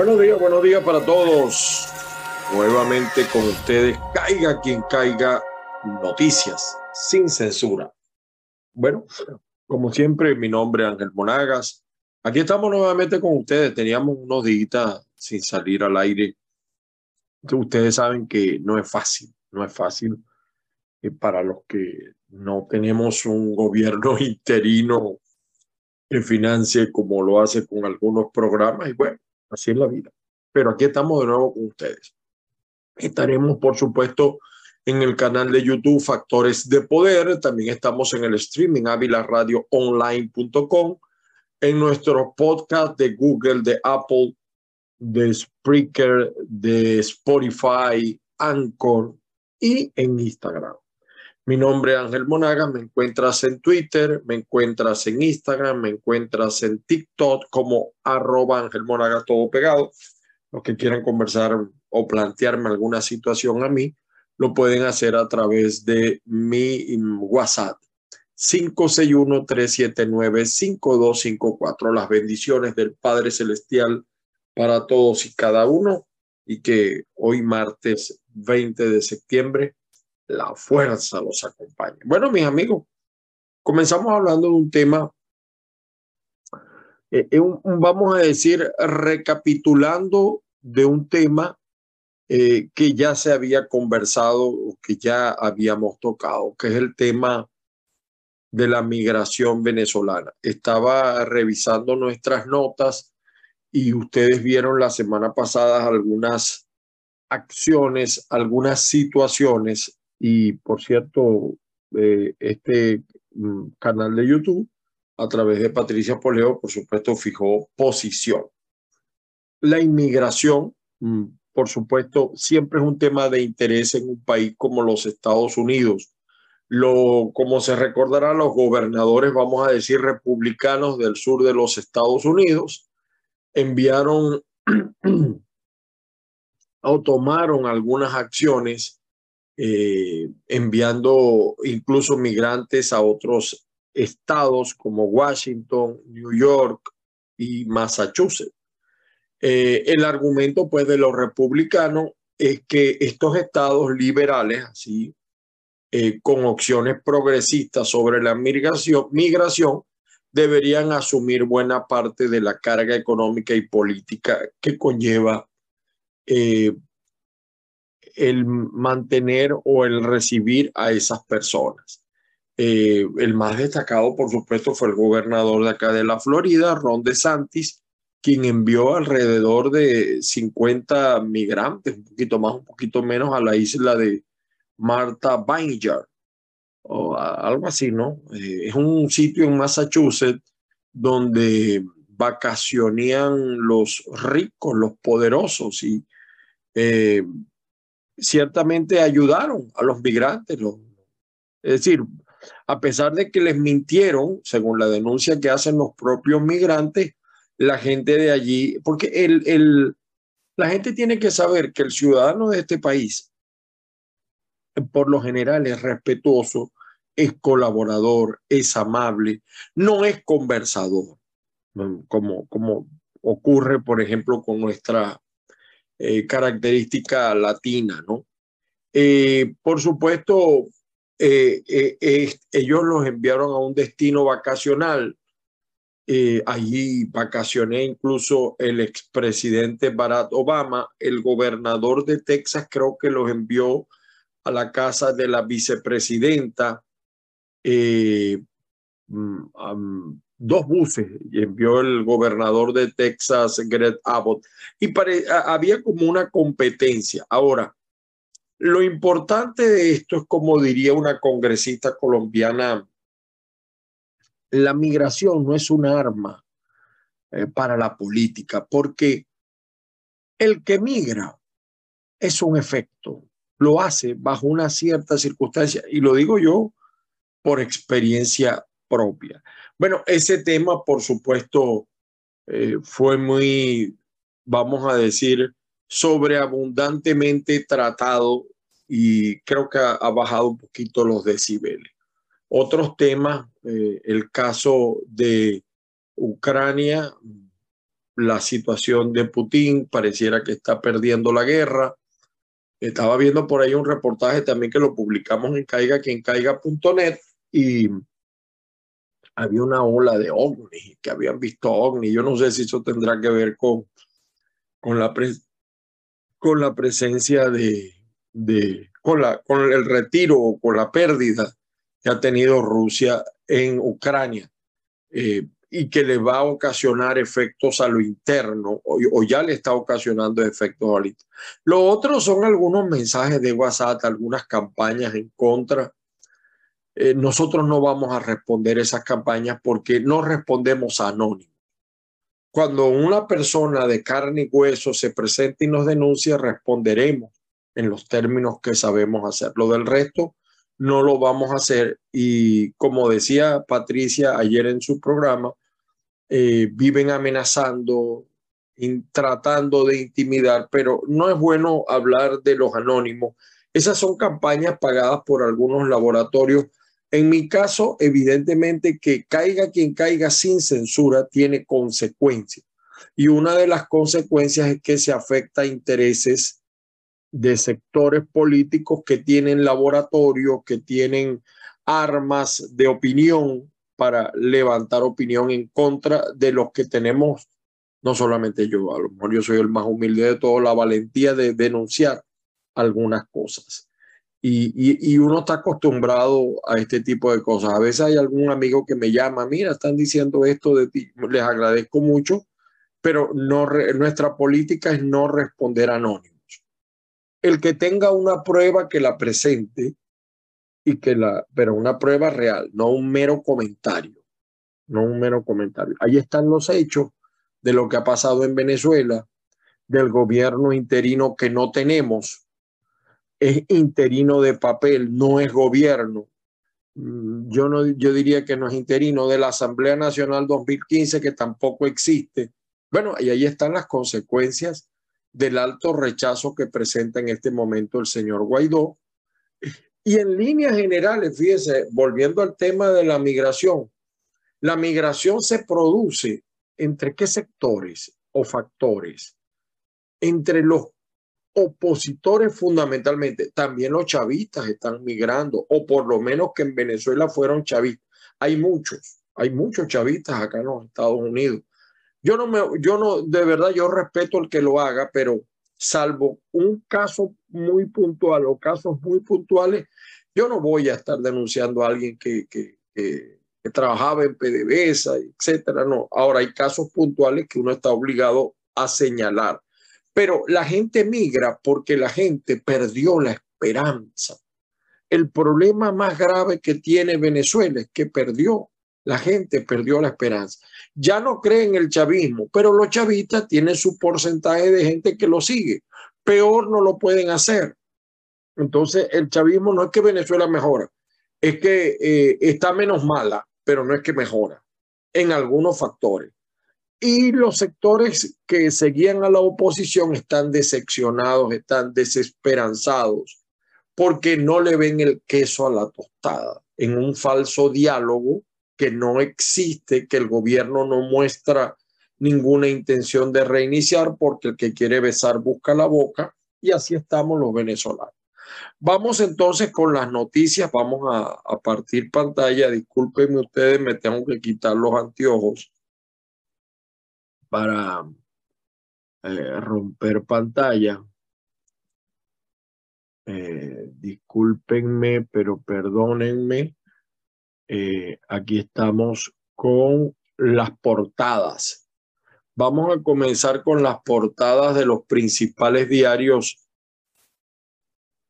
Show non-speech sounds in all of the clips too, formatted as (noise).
Buenos días, buenos días para todos. Nuevamente con ustedes, caiga quien caiga, noticias sin censura. Bueno, como siempre, mi nombre es Ángel Monagas. Aquí estamos nuevamente con ustedes. Teníamos unos días sin salir al aire. Ustedes saben que no es fácil, no es fácil eh, para los que no tenemos un gobierno (laughs) interino que financie como lo hace con algunos programas. Y bueno, Así es la vida. Pero aquí estamos de nuevo con ustedes. Estaremos, por supuesto, en el canal de YouTube Factores de Poder. También estamos en el streaming avilaradioonline.com, en nuestro podcast de Google, de Apple, de Spreaker, de Spotify, Anchor y en Instagram. Mi nombre es Ángel Monaga, me encuentras en Twitter, me encuentras en Instagram, me encuentras en TikTok como arroba Ángel Monaga, todo pegado. Los que quieran conversar o plantearme alguna situación a mí, lo pueden hacer a través de mi WhatsApp 561-379-5254. Las bendiciones del Padre Celestial para todos y cada uno y que hoy martes 20 de septiembre la fuerza los acompañe. Bueno, mis amigos, comenzamos hablando de un tema, eh, vamos a decir, recapitulando de un tema eh, que ya se había conversado que ya habíamos tocado, que es el tema de la migración venezolana. Estaba revisando nuestras notas y ustedes vieron la semana pasada algunas acciones, algunas situaciones y por cierto, eh, este mm, canal de YouTube, a través de Patricia Poleo, por supuesto, fijó posición. La inmigración, mm, por supuesto, siempre es un tema de interés en un país como los Estados Unidos. Lo, como se recordará, los gobernadores, vamos a decir, republicanos del sur de los Estados Unidos, enviaron o (clears throat) tomaron algunas acciones eh, enviando incluso migrantes a otros estados como Washington, New York y Massachusetts. Eh, el argumento pues de los republicanos es que estos estados liberales, así, eh, con opciones progresistas sobre la migración, migración, deberían asumir buena parte de la carga económica y política que conlleva el mantener o el recibir a esas personas. Eh, el más destacado, por supuesto, fue el gobernador de acá de la Florida, Ron DeSantis, quien envió alrededor de 50 migrantes, un poquito más, un poquito menos, a la isla de Martha Vineyard, o algo así, ¿no? Eh, es un sitio en Massachusetts donde vacacionían los ricos, los poderosos, y eh, ciertamente ayudaron a los migrantes. es decir, a pesar de que les mintieron, según la denuncia que hacen los propios migrantes, la gente de allí, porque el, el, la gente tiene que saber que el ciudadano de este país, por lo general, es respetuoso, es colaborador, es amable, no es conversador, como, como ocurre, por ejemplo, con nuestra eh, característica latina, ¿no? Eh, por supuesto, eh, ellos los enviaron a un destino vacacional. allí vacacioné incluso el expresidente Barack Obama, el gobernador de Texas creo que los envió a la casa de la vicepresidenta. Mm, dos buses y envió el gobernador de Texas, Greg Abbott, y había como una competencia. Ahora, lo importante de esto es, como diría una congresista colombiana, la migración no es un arma eh, para la política, porque el que migra es un efecto, lo hace bajo una cierta circunstancia, y lo digo yo por experiencia propia. Bueno, ese tema, por supuesto, eh, fue muy, vamos a decir, sobreabundantemente tratado y creo que ha, bajado un poquito los decibeles. Otros temas, eh, el caso de Ucrania, la situación de Putin, pareciera que está perdiendo la guerra. Estaba viendo por ahí un reportaje también que lo publicamos en caiga quien caiga.net y había una ola de ovnis, que habían visto ovnis. Yo no sé si eso tendrá que ver con, con, la, con la presencia de, de con, la, con el retiro o con la pérdida que ha tenido Rusia en Ucrania eh, y que le va a ocasionar efectos a lo interno o, ya le está ocasionando efectos al Lo otro son algunos mensajes de WhatsApp, algunas campañas en contra eh, nosotros no vamos a responder esas campañas porque no respondemos anónimo. Cuando una persona de carne y hueso se presenta y nos denuncia, responderemos en los términos que sabemos hacer. Lo del resto no lo vamos a hacer y como decía Patricia ayer en su programa, eh, viven amenazando, tratando de intimidar, pero no es bueno hablar de los anónimos. Esas son campañas pagadas por algunos laboratorios en mi caso, evidentemente que caiga quien caiga sin censura tiene consecuencias. Y una de las consecuencias es que se afecta a intereses de sectores políticos que tienen laboratorios, que tienen armas de opinión para levantar opinión en contra de los que tenemos, no solamente yo, a lo mejor yo soy el más humilde de todos, la valentía de denunciar algunas cosas. Y, uno está acostumbrado a este tipo de cosas. A veces hay algún amigo que me llama, mira, están diciendo esto de ti, les agradezco mucho, pero no nuestra política es no responder anónimos. El que tenga una prueba que la presente y que la, pero una prueba real, no un mero comentario, no un mero comentario. Ahí están los hechos de lo que ha pasado en Venezuela, del gobierno interino que no tenemos, es interino de papel, no es gobierno. Mm, yo, no, yo diría que no es interino de la Asamblea Nacional 2015, que tampoco existe. Bueno, y ahí están las consecuencias del alto rechazo que presenta en este momento el señor Guaidó. Y en líneas generales, fíjese, volviendo al tema de la migración, la migración se produce entre qué sectores o factores? Entre los opositores fundamentalmente, también los chavistas están migrando, o por lo menos que en Venezuela fueron chavistas. Hay muchos, hay muchos chavistas acá en los Estados Unidos. Yo no me, yo no, de verdad, yo respeto el que lo haga, pero salvo un caso muy puntual o casos muy puntuales, yo no voy a estar denunciando a alguien que, que, que, trabajaba en PDVSA, etcétera. No, ahora hay casos puntuales que uno está obligado a señalar pero la gente migra porque la gente perdió la esperanza. El problema más grave que tiene Venezuela es que perdió, la gente perdió la esperanza. Ya no cree en el chavismo, pero los chavistas tienen su porcentaje de gente que lo sigue. Peor no lo pueden hacer. Entonces, el chavismo no es que Venezuela mejora, es que eh, está menos mala, pero no es que mejora en algunos factores. Y los sectores que seguían a la oposición están decepcionados, están desesperanzados, porque no le ven el queso a la tostada en un falso diálogo que no existe, que el gobierno no muestra ninguna intención de reiniciar, porque el que quiere besar busca la boca, y así estamos los venezolanos. Vamos entonces con las noticias, vamos a, a partir pantalla, discúlpenme ustedes, me tengo que quitar los anteojos para eh, romper pantalla. Eh, discúlpenme, pero perdónenme. Eh, aquí estamos con las portadas. Vamos a comenzar con las portadas de los principales diarios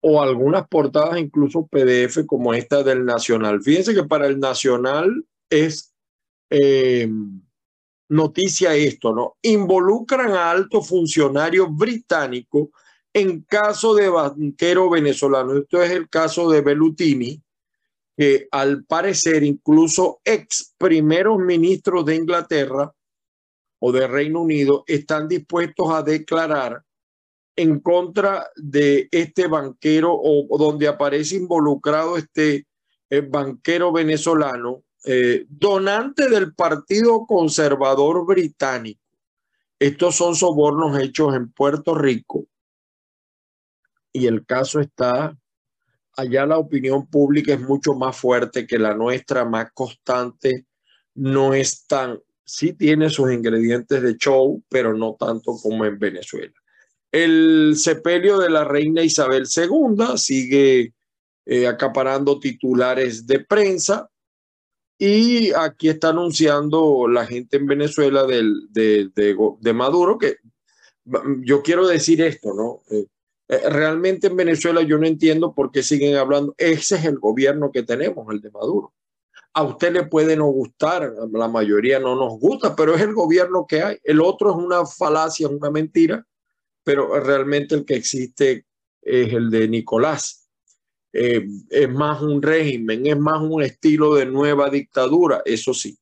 o algunas portadas incluso PDF como esta del Nacional. Fíjense que para el Nacional es noticia esto, ¿no? Involucran a alto funcionario británico en caso de banquero venezolano. Esto es el caso de Bellutini, que al parecer incluso ex primeros ministros de Inglaterra o de Reino Unido están dispuestos a declarar en contra de este banquero o, donde aparece involucrado este eh, banquero venezolano eh, donante del Partido Conservador Británico. Estos son sobornos hechos en Puerto Rico y el caso está allá la opinión pública es mucho más fuerte que la nuestra, más constante, no es tan, sí tiene sus ingredientes de show, pero no tanto como en Venezuela. El sepelio de la reina Isabel II sigue eh, acaparando titulares de prensa y aquí está anunciando la gente en Venezuela del, de, Maduro que yo quiero decir esto, ¿no? Eh, eh, realmente en Venezuela yo no entiendo por qué siguen hablando. Ese es el gobierno que tenemos, el de Maduro. A usted le puede no gustar, la mayoría no nos gusta, pero es el gobierno que hay. El otro es una falacia, una mentira, pero realmente el que existe es el de Nicolás. Eh, es más un régimen, es más un estilo de nueva dictadura, eso sí.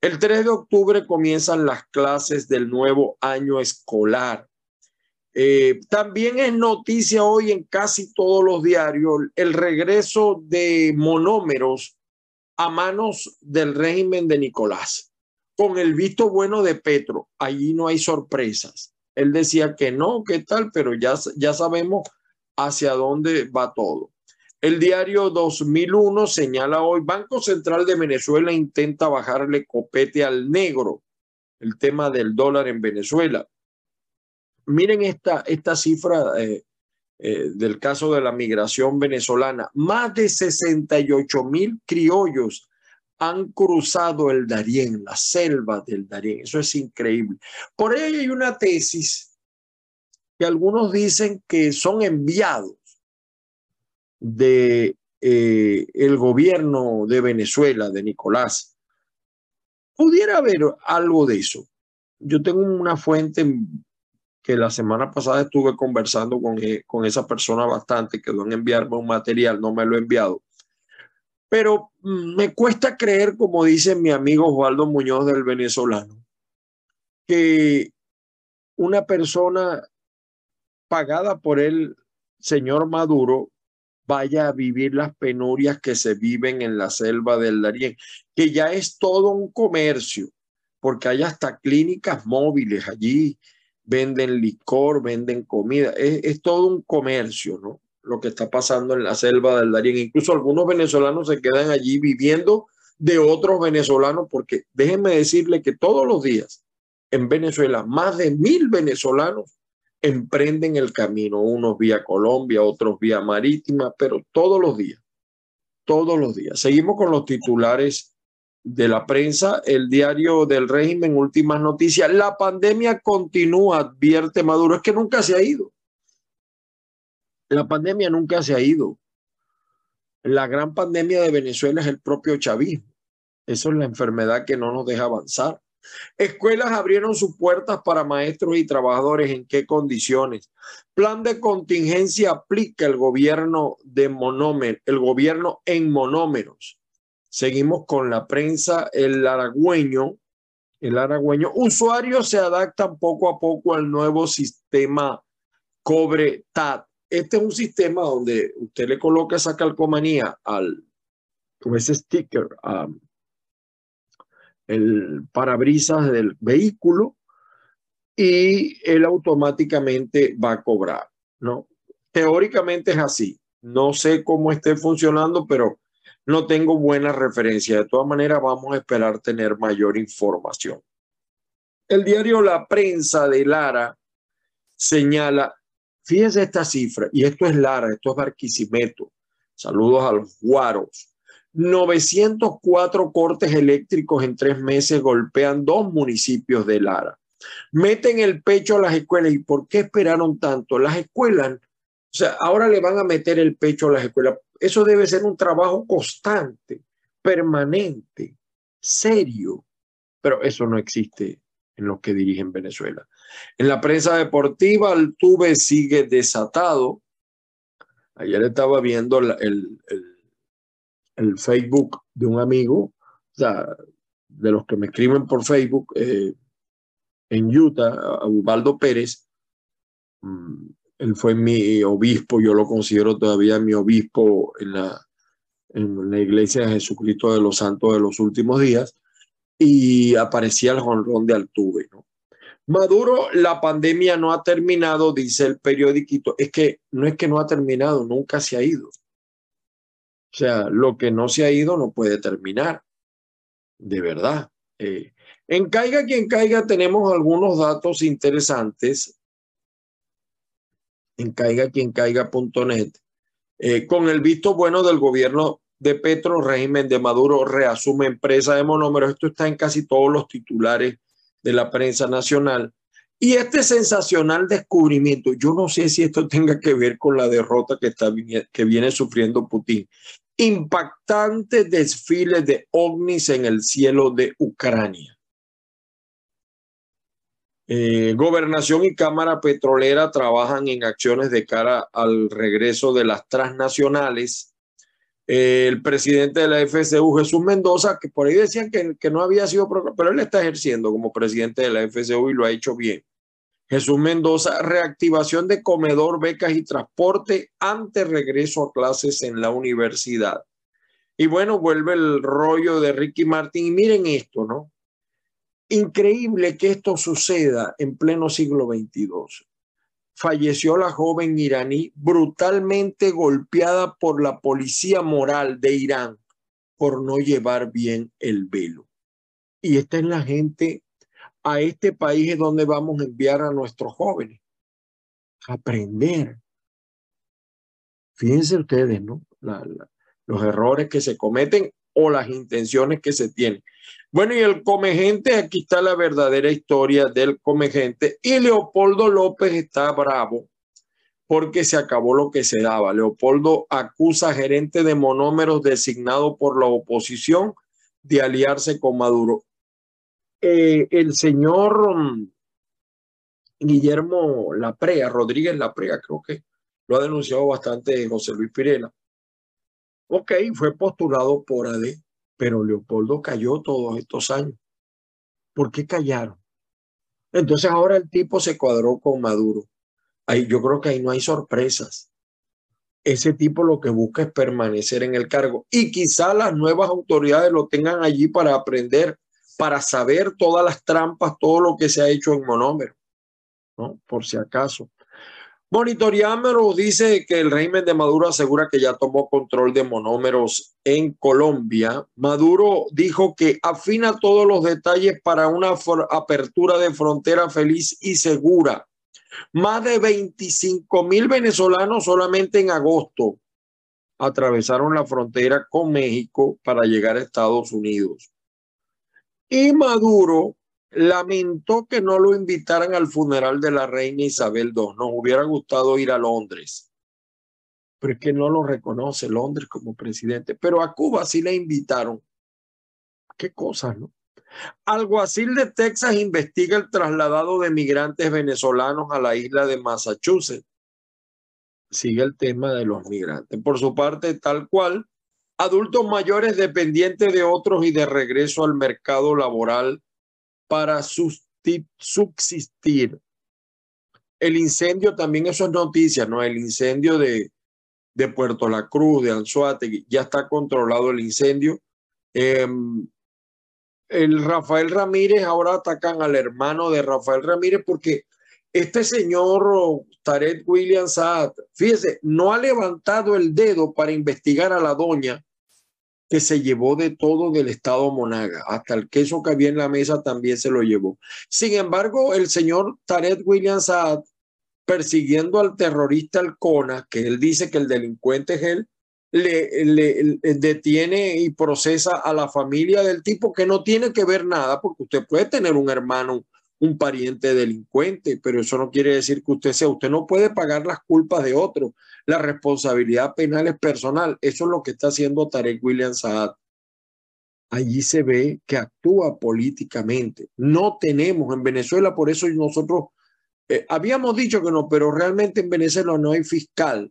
El 3 de octubre comienzan las clases del nuevo año escolar. Eh, también es noticia hoy en casi todos los diarios el regreso de monómeros a manos del régimen de Nicolás, con el visto bueno de Petro. Allí no hay sorpresas. Él decía que no, que tal, pero ya, ya sabemos hacia dónde va todo. El diario 2001 señala hoy, Banco Central de Venezuela intenta bajarle copete al negro, el tema del dólar en Venezuela. Miren esta, esta cifra eh, eh, del caso de la migración venezolana. Más de 68 mil criollos han cruzado el Darién, la selva del Darién. Eso es increíble. Por ahí hay una tesis que algunos dicen que son enviados de eh, el gobierno de Venezuela, de Nicolás. Pudiera haber algo de eso. Yo tengo una fuente que la semana pasada estuve conversando con, eh, con esa persona bastante, quedó en enviarme un material, no me lo he enviado. Pero mm, me cuesta creer, como dice mi amigo Osvaldo Muñoz del venezolano, que una persona pagada por el señor Maduro vaya a vivir las penurias que se viven en la selva del Darién, que ya es todo un comercio, porque hay hasta clínicas móviles allí, venden licor, venden comida, es, todo un comercio, ¿no? Lo que está pasando en la selva del Darién. Incluso algunos venezolanos se quedan allí viviendo de otros venezolanos, porque déjenme decirle que todos los días en Venezuela, más de mil venezolanos emprenden el camino, unos vía Colombia, otros vía marítima, pero todos los días, todos los días. Seguimos con los titulares de la prensa, el diario del régimen, últimas noticias. La pandemia continúa, advierte Maduro. Es que nunca se ha ido. La pandemia nunca se ha ido. La gran pandemia de Venezuela es el propio chavismo. Eso es la enfermedad que no nos deja avanzar. Escuelas abrieron sus puertas para maestros y trabajadores. ¿En qué condiciones? Plan de contingencia aplica el gobierno de monómeros, el gobierno en monómeros. Seguimos con la prensa, el aragüeño, el aragüeño. Usuarios se adaptan poco a poco al nuevo sistema cobre TAT. Este es un sistema donde usted le coloca esa calcomanía al, ese sticker, el parabrisas del vehículo y él automáticamente va a cobrar, ¿no? Teóricamente es así. No sé cómo esté funcionando, pero no tengo buena referencia. De todas maneras, vamos a esperar tener mayor información. El diario La Prensa de Lara señala, fíjese esta cifra, y esto es Lara, esto es Barquisimeto. Saludos a los guaros. 904 cortes eléctricos en tres meses golpean dos municipios de Lara. Meten el pecho a las escuelas. ¿Y por qué esperaron tanto? Las escuelas, o sea, ahora le van a meter el pecho a las escuelas. Eso debe ser un trabajo constante, permanente, serio, pero eso no existe en los que dirigen Venezuela. En la prensa deportiva, el Tuve sigue desatado. Ayer estaba viendo el, el, Facebook de un amigo, o sea, de los que me escriben por Facebook, eh, en Utah, Ubaldo Pérez, mm, él fue mi obispo, yo lo considero todavía mi obispo en la, en la iglesia de Jesucristo de los Santos de los últimos días, y aparecía el jonrón de Altuve. Maduro, la pandemia no ha terminado, dice el periódico. Es que no es que no ha terminado, nunca se ha ido. O sea, lo que no se ha ido no puede terminar. De verdad. Eh, en Caiga quien caiga tenemos algunos datos interesantes. En caiga quien caiga.net. Eh, con el visto bueno del gobierno de Petro, régimen de Maduro reasume empresa de monómeros. Esto está en casi todos los titulares de la prensa nacional. Y este sensacional descubrimiento, yo no sé si esto tenga que ver con la derrota que, está, que viene sufriendo Putin. Impactantes desfiles de ovnis en el cielo de Ucrania. Eh, gobernación y Cámara Petrolera trabajan en acciones de cara al regreso de las transnacionales el presidente de la FCU, Jesús Mendoza, que por ahí decían que, que no había sido, pero él está ejerciendo como presidente de la FCU y lo ha hecho bien. Jesús Mendoza, reactivación de comedor, becas y transporte ante regreso a clases en la universidad. Y bueno, vuelve el rollo de Ricky Martin. Y miren esto, ¿no? Increíble que esto suceda en pleno siglo XXII falleció la joven iraní brutalmente golpeada por la policía moral de Irán por no llevar bien el velo. Y esta es la gente, a este país es donde vamos a enviar a nuestros jóvenes, a aprender. Fíjense ustedes, ¿no? los errores que se cometen o las intenciones que se tienen. Bueno, y el comegente, aquí está la verdadera historia del comegente. Y Leopoldo López está bravo porque se acabó lo que se daba. Leopoldo acusa a gerente de monómeros designado por la oposición de aliarse con Maduro. Eh, el señor mm, Guillermo Laprea, Rodríguez Laprea, creo que lo ha denunciado bastante José Luis Pirela. Ok, fue postulado por AD pero Leopoldo cayó todos estos años. ¿Por qué callaron? Entonces ahora el tipo se cuadró con Maduro. Ahí, yo creo que ahí no hay sorpresas. Ese tipo lo que busca es permanecer en el cargo y quizá las nuevas autoridades lo tengan allí para aprender, para saber todas las trampas, todo lo que se ha hecho en monómero, ¿no? Por si acaso. Monitoreámero dice que el régimen de Maduro asegura que ya tomó control de monómeros en Colombia. Maduro dijo que afina todos los detalles para una apertura de frontera feliz y segura. Más de 25 mil venezolanos solamente en agosto atravesaron la frontera con México para llegar a Estados Unidos. Y Maduro lamentó que no lo invitaran al funeral de la reina Isabel II. Nos hubiera gustado ir a Londres, pero es que no lo reconoce Londres como presidente. Pero a Cuba sí le invitaron. Qué cosas, ¿no? Alguacil de Texas investiga el trasladado de migrantes venezolanos a la isla de Massachusetts. Sigue el tema de los migrantes. Por su parte, tal cual, adultos mayores dependientes de otros y de regreso al mercado laboral para subsistir. El incendio también, eso es noticia, ¿no? El incendio de, de Puerto La Cruz, de Anzuategui, ya está controlado el incendio. Em, el Rafael Ramírez, ahora atacan al hermano de Rafael Ramírez porque este señor Tarek William Saad, fíjese, no ha levantado el dedo para investigar a la doña que se llevó de todo del estado Monaga, hasta el queso que había en la mesa también se lo llevó. Sin embargo, el señor Tarek William Saad, persiguiendo al terrorista Alcona, que él dice que el delincuente es él, le, le, detiene y procesa a la familia del tipo que no tiene que ver nada, porque usted puede tener un hermano, un pariente delincuente, pero eso no quiere decir que usted sea, usted no puede pagar las culpas de otro la responsabilidad penal es personal. Eso es lo que está haciendo Tarek William Saad. Allí se ve que actúa políticamente. No tenemos en Venezuela, por eso nosotros eh, habíamos dicho que no, pero realmente en Venezuela no hay fiscal,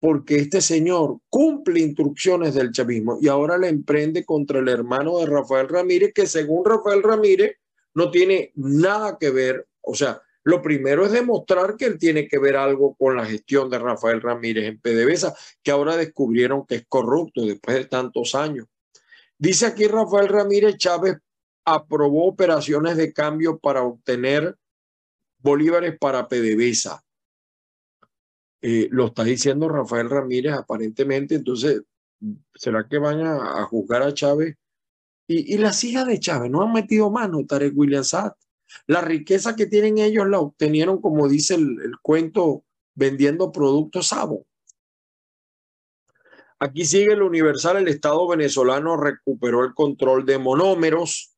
porque este señor cumple instrucciones del chavismo y ahora le emprende contra el hermano de Rafael Ramírez, que según Rafael Ramírez no tiene nada que ver, o sea, lo primero es demostrar que él tiene que ver algo con la gestión de Rafael Ramírez en PDVSA, que ahora descubrieron que es corrupto después de tantos años. Dice aquí Rafael Ramírez Chávez aprobó operaciones de cambio para obtener bolívares para PDVSA. Eh, lo está diciendo Rafael Ramírez aparentemente, entonces, ¿será que van a, juzgar a Chávez? Y, las hijas de Chávez no han metido mano, Tarek William Saad. La riqueza que tienen ellos la obtenieron, como dice el, el cuento, vendiendo productos Sabo. Aquí sigue el Universal, el Estado venezolano recuperó el control de monómeros.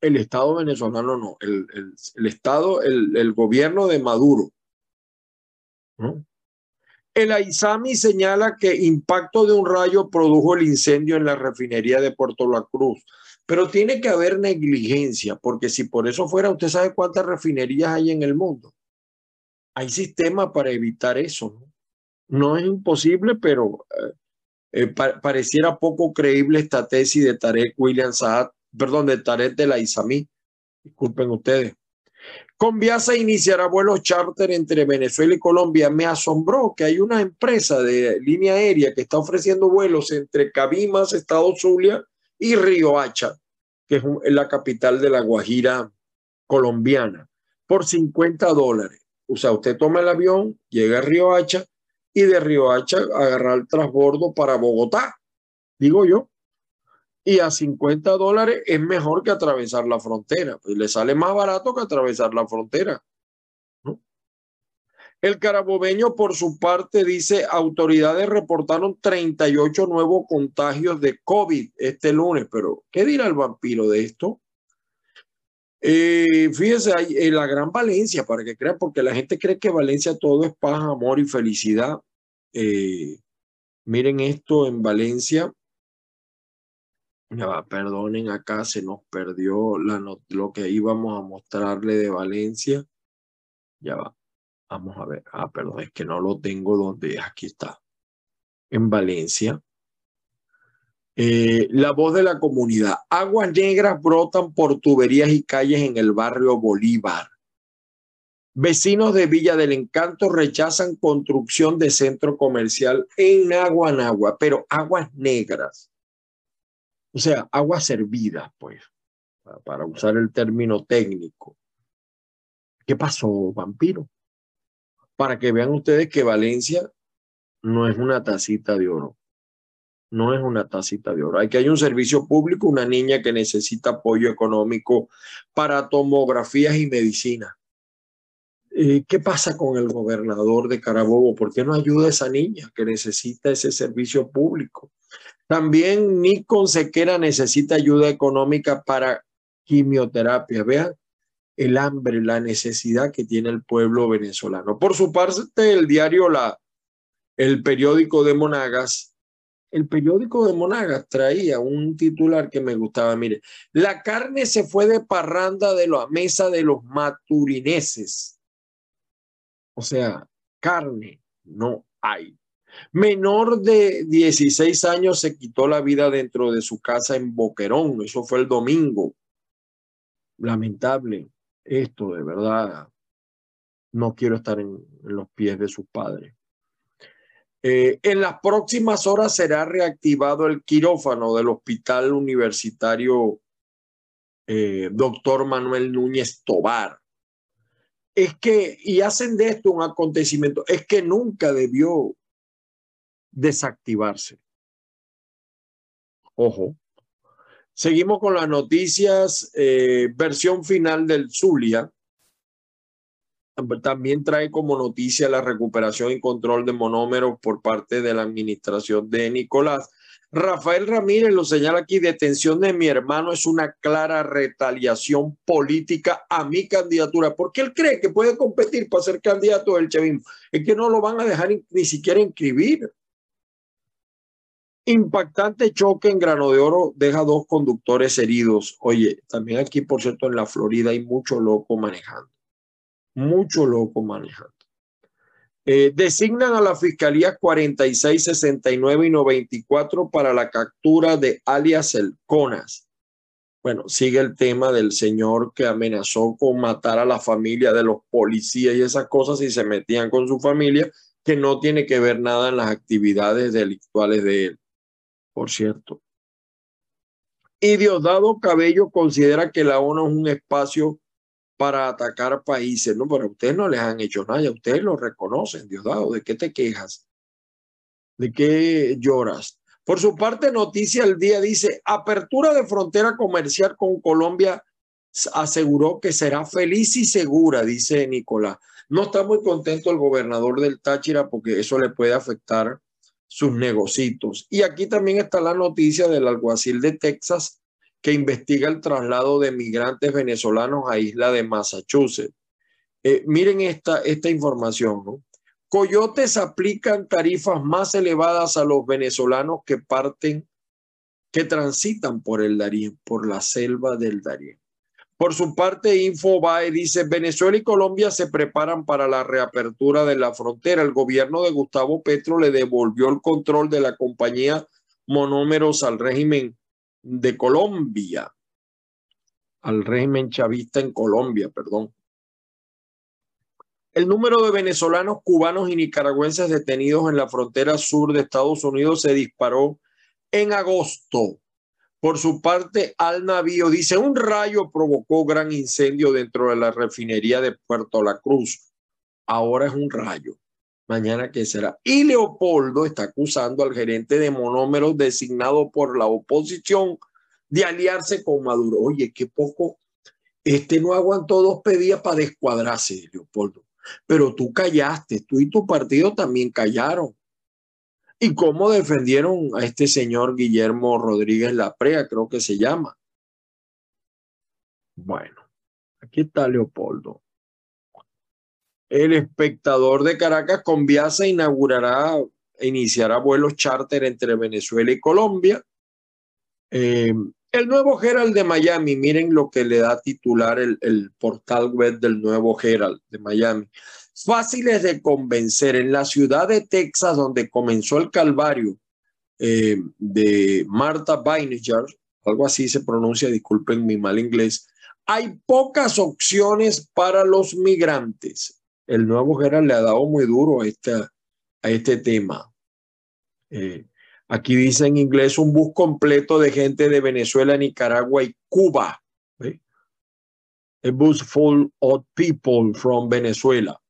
El Estado venezolano no, el, el Estado, el, gobierno de Maduro el AISAMI señala que impacto de un rayo produjo el incendio en la refinería de Puerto La Cruz. Pero tiene que haber negligencia, porque si por eso fuera, usted sabe cuántas refinerías hay en el mundo. Hay sistemas para evitar eso. No, es imposible, pero eh, eh, pareciera poco creíble esta tesis de Tarek William Saad, perdón, de Tarek de la ISAMI. Disculpen ustedes. Conviasa iniciará vuelos charter entre Venezuela y Colombia. Me asombró que hay una empresa de línea aérea que está ofreciendo vuelos entre Cabimas, Estado Zulia y Riohacha, que es la capital de la Guajira colombiana, por 50 dólares. O sea, usted toma el avión, llega a Riohacha y de Riohacha agarra el transbordo para Bogotá, digo yo y a 50 dólares es mejor que atravesar la frontera. Pues le sale más barato que atravesar la frontera. El carabobeño, por su parte, dice, autoridades reportaron 38 nuevos contagios de COVID este lunes, pero ¿qué dirá el vampiro de esto? Eh, fíjese, hay, en la Gran Valencia, para que crean, porque la gente cree que Valencia todo es paz, amor y felicidad. Eh, miren esto en Valencia, ya va, perdonen, acá se nos perdió lo que íbamos a mostrarle de Valencia. Ya va, vamos a ver. Ah, perdón, es que no lo tengo donde aquí está. En Valencia. Eh, la voz de la comunidad. Aguas negras brotan por tuberías y calles en el barrio Bolívar. Vecinos de Villa del Encanto rechazan construcción de centro comercial en Aguanagua, pero aguas negras. O sea, agua servida, pues, para usar el término técnico. ¿Qué pasó, vampiro? Para que vean ustedes que Valencia no es una tacita de oro. No es una tacita de oro. Hay que hay un servicio público, una niña que necesita apoyo económico para tomografías y medicina. Eh, ¿Qué pasa con el gobernador de Carabobo? ¿Por qué no ayuda a esa niña que necesita ese servicio público? También Nikon Sequera necesita ayuda económica para quimioterapia. Vean el hambre, la necesidad que tiene el pueblo venezolano. Por su parte, el diario La, el periódico de Monagas, el periódico de Monagas traía un titular que me gustaba. Mire, la carne se fue de parranda de la mesa de los maturineses. O sea, carne no hay. Menor de 16 años se quitó la vida dentro de su casa en Boquerón. Eso fue el domingo. Lamentable esto, de verdad. No quiero estar en, los pies de sus padres. Eh, en las próximas horas será reactivado el quirófano del Hospital Universitario eh, Doctor Manuel Núñez Tobar. Es que, y hacen de esto un acontecimiento, es que nunca debió desactivarse. Ojo. Seguimos con las noticias, eh, versión final del Zulia. También trae como noticia la recuperación y control de monómeros por parte de la administración de Nicolás. Rafael Ramírez lo señala aquí, detención de mi hermano es una clara retaliación política a mi candidatura, porque él cree que puede competir para ser candidato del chavismo. Es que no lo van a dejar ni siquiera inscribir. Impactante choque en Grano de Oro deja dos conductores heridos. Oye, también aquí, por cierto, en la Florida hay mucho loco manejando. Mucho loco manejando. Eh, designan a la Fiscalía 46, 69 y 94 para la captura de alias El Conas. Bueno, sigue el tema del señor que amenazó con matar a la familia de los policías y esas cosas y se metían con su familia, que no tiene que ver nada en las actividades delictuales de él por cierto. Y Diosdado Cabello considera que la ONU es un espacio para atacar países, ¿no? Pero a ustedes no les han hecho nada, ustedes lo reconocen, Diosdado, ¿de qué te quejas? ¿De qué lloras? Por su parte, Noticia al Día dice, apertura de frontera comercial con Colombia aseguró que será feliz y segura, dice Nicolás. No está muy contento el gobernador del Táchira porque eso le puede afectar sus negocios. Y aquí también está la noticia del alguacil de Texas que investiga el traslado de migrantes venezolanos a isla de Massachusetts. Eh, miren esta, esta información, ¿no? Coyotes aplican tarifas más elevadas a los venezolanos que parten, que transitan por el Darién, por la selva del Darién. Por su parte, Infobae dice, Venezuela y Colombia se preparan para la reapertura de la frontera. El gobierno de Gustavo Petro le devolvió el control de la compañía Monómeros al régimen de Colombia, al régimen chavista en Colombia, perdón. El número de venezolanos, cubanos y nicaragüenses detenidos en la frontera sur de Estados Unidos se disparó en agosto por su parte, Al Navío dice, un rayo provocó gran incendio dentro de la refinería de Puerto La Cruz. Ahora es un rayo. Mañana, ¿qué será? Y Leopoldo está acusando al gerente de monómeros designado por la oposición de aliarse con Maduro. Oye, qué poco. Este no aguantó dos pedidas para descuadrarse, Leopoldo. Pero tú callaste, tú y tu partido también callaron. ¿Y cómo defendieron a este señor Guillermo Rodríguez Laprea, creo que se llama? Bueno, aquí está Leopoldo. El espectador de Caracas con Viasa inaugurará iniciará vuelos charter entre Venezuela y Colombia. Eh, el nuevo Herald de Miami, miren lo que le da titular el, el portal web del nuevo Herald de Miami fáciles de convencer. En la ciudad de Texas, donde comenzó el calvario eh, de Martha Beininger, algo así se pronuncia, disculpen mi mal inglés, hay pocas opciones para los migrantes. El nuevo general le ha dado muy duro a, a este tema. Eh, aquí dice en inglés un bus completo de gente de Venezuela, Nicaragua y Cuba. A bus full of people from Venezuela.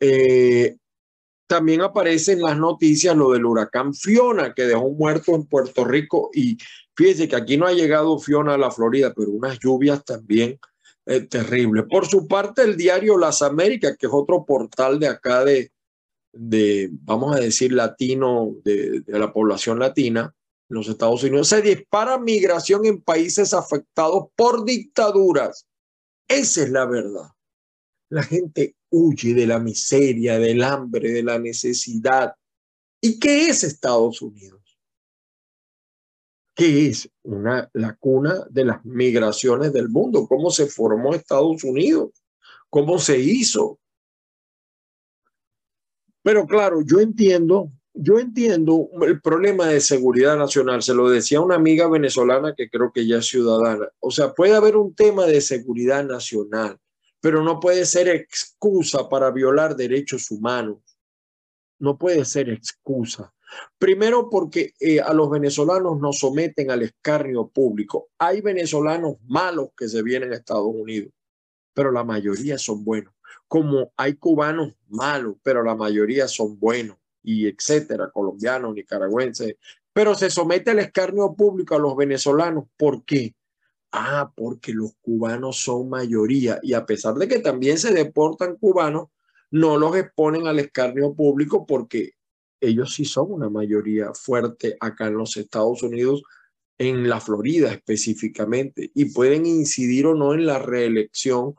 Eh, también aparece en las noticias lo del huracán Fiona, que dejó muerto en Puerto Rico. Y fíjese que aquí no ha llegado Fiona a la Florida, pero unas lluvias también eh, terribles. Por su parte, el diario Las Américas, que es otro portal de acá de, de vamos a decir, latino, de, de la población latina en los Estados Unidos, se dispara migración en países afectados por dictaduras. Esa es la verdad. La gente huye de la miseria, del hambre, de la necesidad. ¿Y qué es Estados Unidos? ¿Qué es una, la cuna de las migraciones del mundo? ¿Cómo se formó Estados Unidos? ¿Cómo se hizo? Pero claro, yo entiendo, yo entiendo el problema de seguridad nacional. Se lo decía una amiga venezolana que creo que ya es ciudadana. O sea, puede haber un tema de seguridad nacional pero no puede ser excusa para violar derechos humanos. No puede ser excusa. Primero porque eh, a los venezolanos nos someten al escarnio público. Hay venezolanos malos que se vienen a Estados Unidos, pero la mayoría son buenos. Como hay cubanos malos, pero la mayoría son buenos, y etcétera, colombianos, nicaragüenses. Pero se somete al escarnio público a los venezolanos. ¿Por qué? Ah, porque los cubanos son mayoría y a pesar de que también se deportan cubanos, no los exponen al escarnio público porque ellos sí son una mayoría fuerte acá en los Estados Unidos, en la Florida específicamente, y pueden incidir o no en la reelección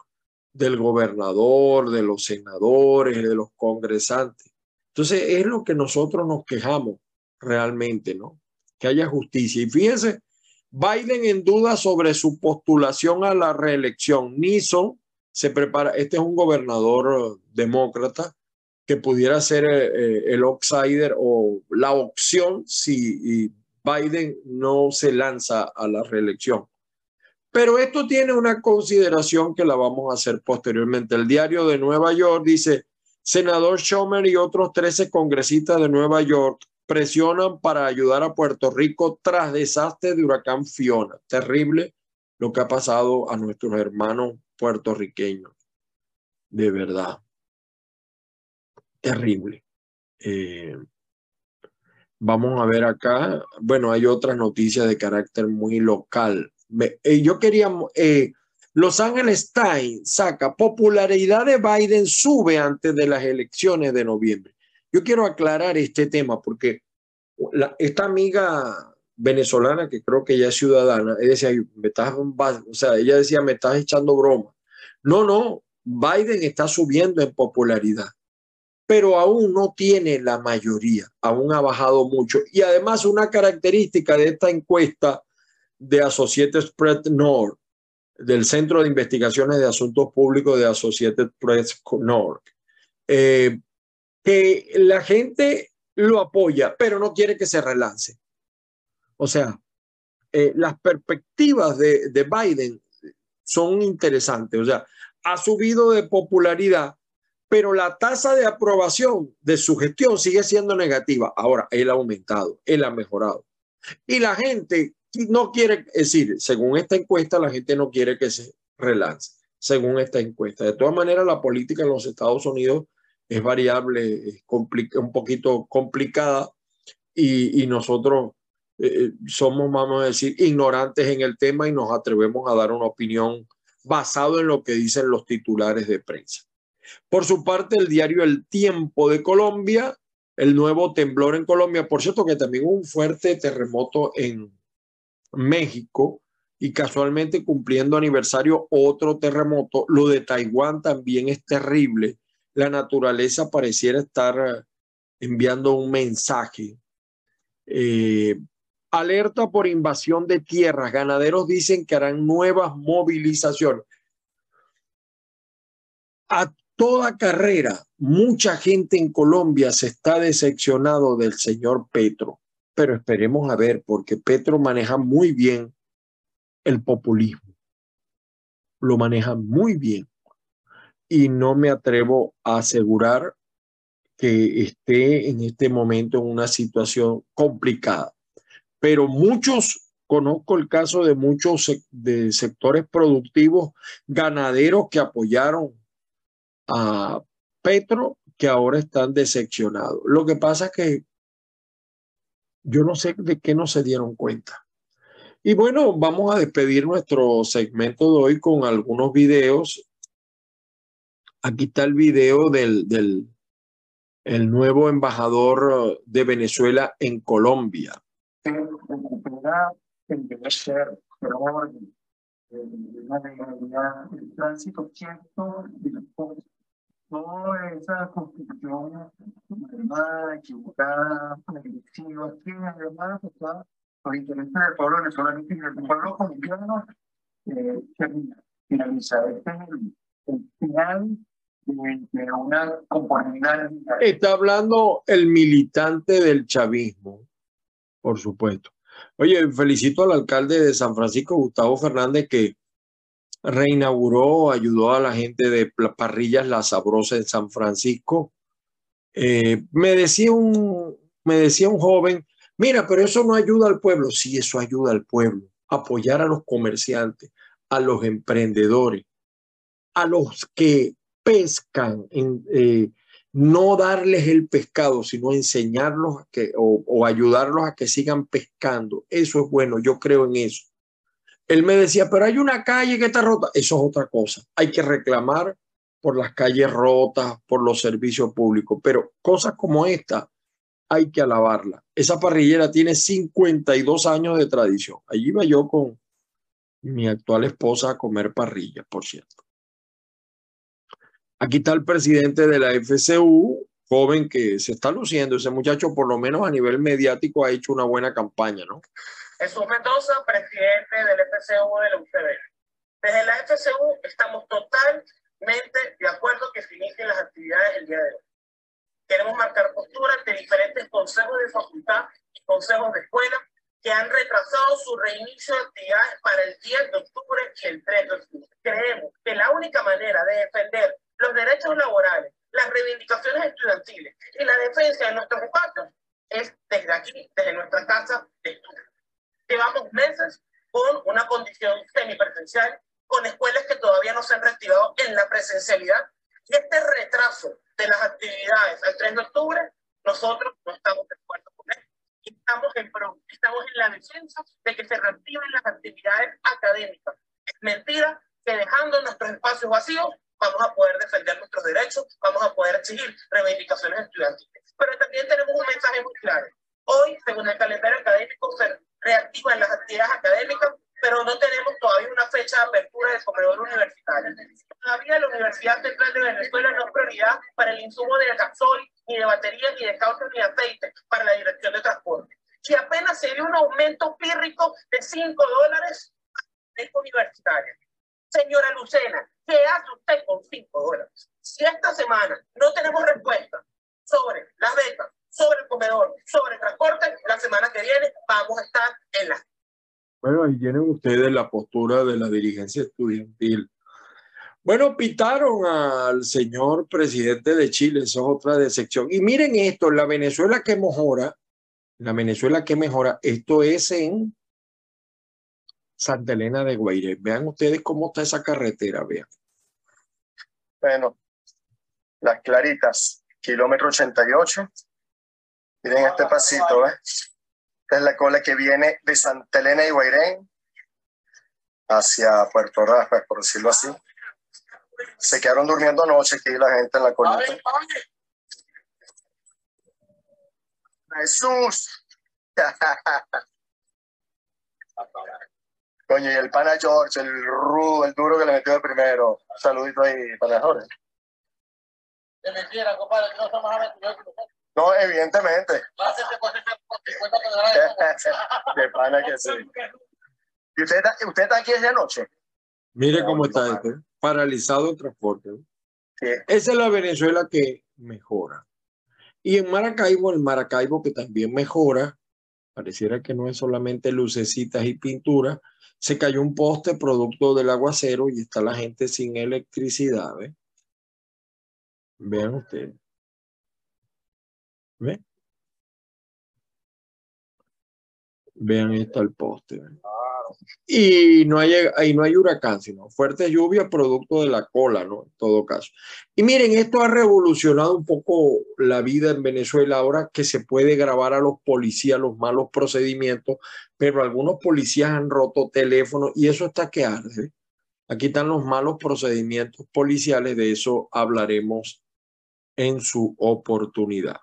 del gobernador, de los senadores, de los congresantes. Entonces es lo que nosotros nos quejamos realmente, ¿no? Que haya justicia. Y fíjense Biden en duda sobre su postulación a la reelección. Nixon se prepara, este es un gobernador demócrata que pudiera ser eh, eh, el outsider o la opción si Biden no se lanza a la reelección. Pero esto tiene una consideración que la vamos a hacer posteriormente. El diario de Nueva York dice, senador Schumer y otros 13 congresistas de Nueva York presionan para ayudar a Puerto Rico tras desastre de huracán Fiona. Terrible lo que ha pasado a nuestros hermanos puertorriqueños. De verdad. Terrible. Eh, vamos a ver acá. Bueno, hay otras noticias de carácter muy local. Eh, yo quería, eh, Los Ángeles Times saca popularidad de Biden sube antes de las elecciones de noviembre. Yo quiero aclarar este tema porque esta amiga venezolana, que creo que ella es ciudadana, ella decía, me estás, o sea, ella decía, me estás echando broma. No, no, Biden está subiendo en popularidad, pero aún no tiene la mayoría, aún ha bajado mucho. Y además una característica de esta encuesta de Associated Press North, del Centro de Investigaciones de Asuntos Públicos de Associated Press North, eh, que la gente lo apoya, pero no quiere que se relance. O sea, eh, las perspectivas de, de Biden son interesantes. O sea, ha subido de popularidad, pero la tasa de aprobación de su gestión sigue siendo negativa. Ahora, él ha aumentado, él ha mejorado. Y la gente no quiere, es decir, según esta encuesta, la gente no quiere que se relance, según esta encuesta. De todas maneras, la política en los Estados Unidos es variable, es un poquito complicada y, y nosotros eh, somos, vamos a decir, ignorantes en el tema y nos atrevemos a dar una opinión basado en lo que dicen los titulares de prensa. Por su parte, el diario El Tiempo de Colombia, el nuevo temblor en Colombia, por cierto que también hubo un fuerte terremoto en México y casualmente cumpliendo aniversario otro terremoto, lo de Taiwán también es terrible. La naturaleza pareciera estar enviando un mensaje. Eh, Alerta por invasión de tierras. Ganaderos dicen que harán nuevas movilizaciones. A toda carrera, mucha gente en Colombia se está decepcionado del señor Petro, pero esperemos a ver, porque Petro maneja muy bien el populismo. Lo maneja muy bien. Y no me atrevo a asegurar que esté en este momento en una situación complicada pero muchos, conozco el caso de muchos de sectores productivos ganaderos que apoyaron a Petro, que ahora están decepcionados. Lo que pasa es que yo no sé de qué no se dieron cuenta. Y bueno, vamos a despedir nuestro segmento de hoy con algunos videos. Aquí está el video del, del el nuevo embajador de Venezuela en Colombia ser legalidad, el tránsito cierto pueblos. Toda esa constitución problemada, equivocada, agresiva, que además está por intereses del pueblo venezolano y del pueblo colombiano, eh, termina, finaliza. Este es el, Está hablando el militante del chavismo por supuesto. Oye, felicito al alcalde de San Francisco, Gustavo Fernández, que reinauguró, ayudó a la gente de Parrillas La Sabrosa en San Francisco. Eh, me, decía un, me decía un joven, mira, pero eso no ayuda al pueblo. Sí, eso ayuda al pueblo. Apoyar a los comerciantes, a los emprendedores, a los que pescan en, eh, no darles el pescado, sino enseñarlos que, o, ayudarlos a que sigan pescando. Eso es bueno, yo creo en eso. Él me decía, pero hay una calle que está rota. Eso es otra cosa. Hay que reclamar por las calles rotas, por los servicios públicos, pero cosas como esta hay que alabarla. Esa parrillera tiene 52 años de tradición. Allí iba yo con mi actual esposa a comer parrilla, por cierto. Aquí está el presidente de la FCU, joven que se está luciendo. Ese muchacho, por lo menos a nivel mediático, ha hecho una buena campaña, ¿no? Jesús Mendoza, presidente del FCU de la UCB. Desde la FCU estamos totalmente de acuerdo que se inicien las actividades el día de hoy. Queremos marcar postura ante diferentes consejos de facultad y consejos de escuela que han retrasado su reinicio de actividades para el 10 de octubre y el 3 de octubre. Creemos que la única manera de defender derechos laborales, las reivindicaciones estudiantiles y la defensa de nuestros espacios es desde aquí, desde nuestra casa de estudio. Llevamos meses con una condición semipresencial, con escuelas que todavía no se han reactivado en la presencialidad. Y este retraso de las actividades al 3 de octubre, nosotros no estamos de acuerdo con él. Estamos en, estamos en la defensa de que se reactiven las actividades académicas. Es mentira que dejando nuestros espacios vacíos vamos a poder defender nuestros derechos, vamos a poder exigir reivindicaciones estudiantiles. Pero también tenemos un mensaje muy claro. Hoy, según el calendario académico, se reactivan las actividades académicas, pero no tenemos todavía una fecha de apertura del comedor universitario. Todavía la Universidad Central de Venezuela no es prioridad para el insumo de gasoil, ni de baterías, ni de caucho, ni de aceite para la dirección de transporte. Si apenas se dio un aumento pírrico de 5 dólares de universitaria. Señora Lucena, ¿qué hace usted con 5 dólares? Si esta semana no tenemos respuesta sobre las becas, sobre el comedor, sobre el transporte, la semana que viene vamos a estar en la... Bueno, ahí tienen ustedes la postura de la dirigencia estudiantil. Bueno, pitaron al señor presidente de Chile, eso es otra decepción. Y miren esto, la Venezuela que mejora, la Venezuela que mejora, esto es en Santa Elena de Guaire. Vean ustedes cómo está esa carretera, vean. Bueno, las claritas, kilómetro 88. Miren este pasito, ¿ves? Esta es la cola que viene de Santa Elena de Guairén hacia Puerto Rafa, por decirlo así. Se quedaron durmiendo anoche aquí la gente en la colita. Jesús. (laughs) Coño, y el pana George, el rudo, el duro que le metió el primero. saludito ahí. De mentira, compadre, que no somos No, evidentemente. (laughs) Qué pana que sí. ¿Y usted, usted está aquí desde anoche? Mire cómo está esto, paralizado el transporte. Esa es la Venezuela que mejora. Y en Maracaibo, el Maracaibo que también mejora, pareciera que no es solamente lucecitas y pintura, se cayó un poste producto del aguacero y está la gente sin electricidad. Vean ustedes. ¿Ven? Vean esto el poste. Y no hay, ahí no hay huracán, sino fuerte lluvia producto de la cola, ¿no? En todo caso. Y miren, esto ha revolucionado un poco la vida en Venezuela ahora que se puede grabar a los policías los malos procedimientos, pero algunos policías han roto teléfonos y eso está que arde. Aquí están los malos procedimientos policiales, de eso hablaremos en su oportunidad.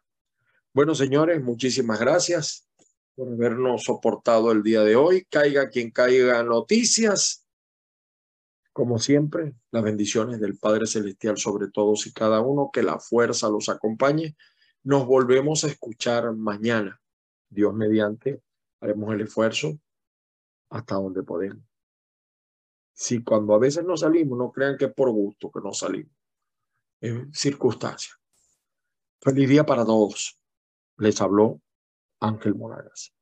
Bueno, señores, muchísimas gracias por habernos soportado el día de hoy. Caiga quien caiga noticias. Como siempre, las bendiciones del Padre Celestial sobre todos y cada uno, que la fuerza los acompañe. Nos volvemos a escuchar mañana. Dios mediante, haremos el esfuerzo hasta donde podemos. Si cuando a veces no salimos, no crean que es por gusto que no salimos. Es circunstancia. Feliz día para todos. Les habló Ángel Monagas.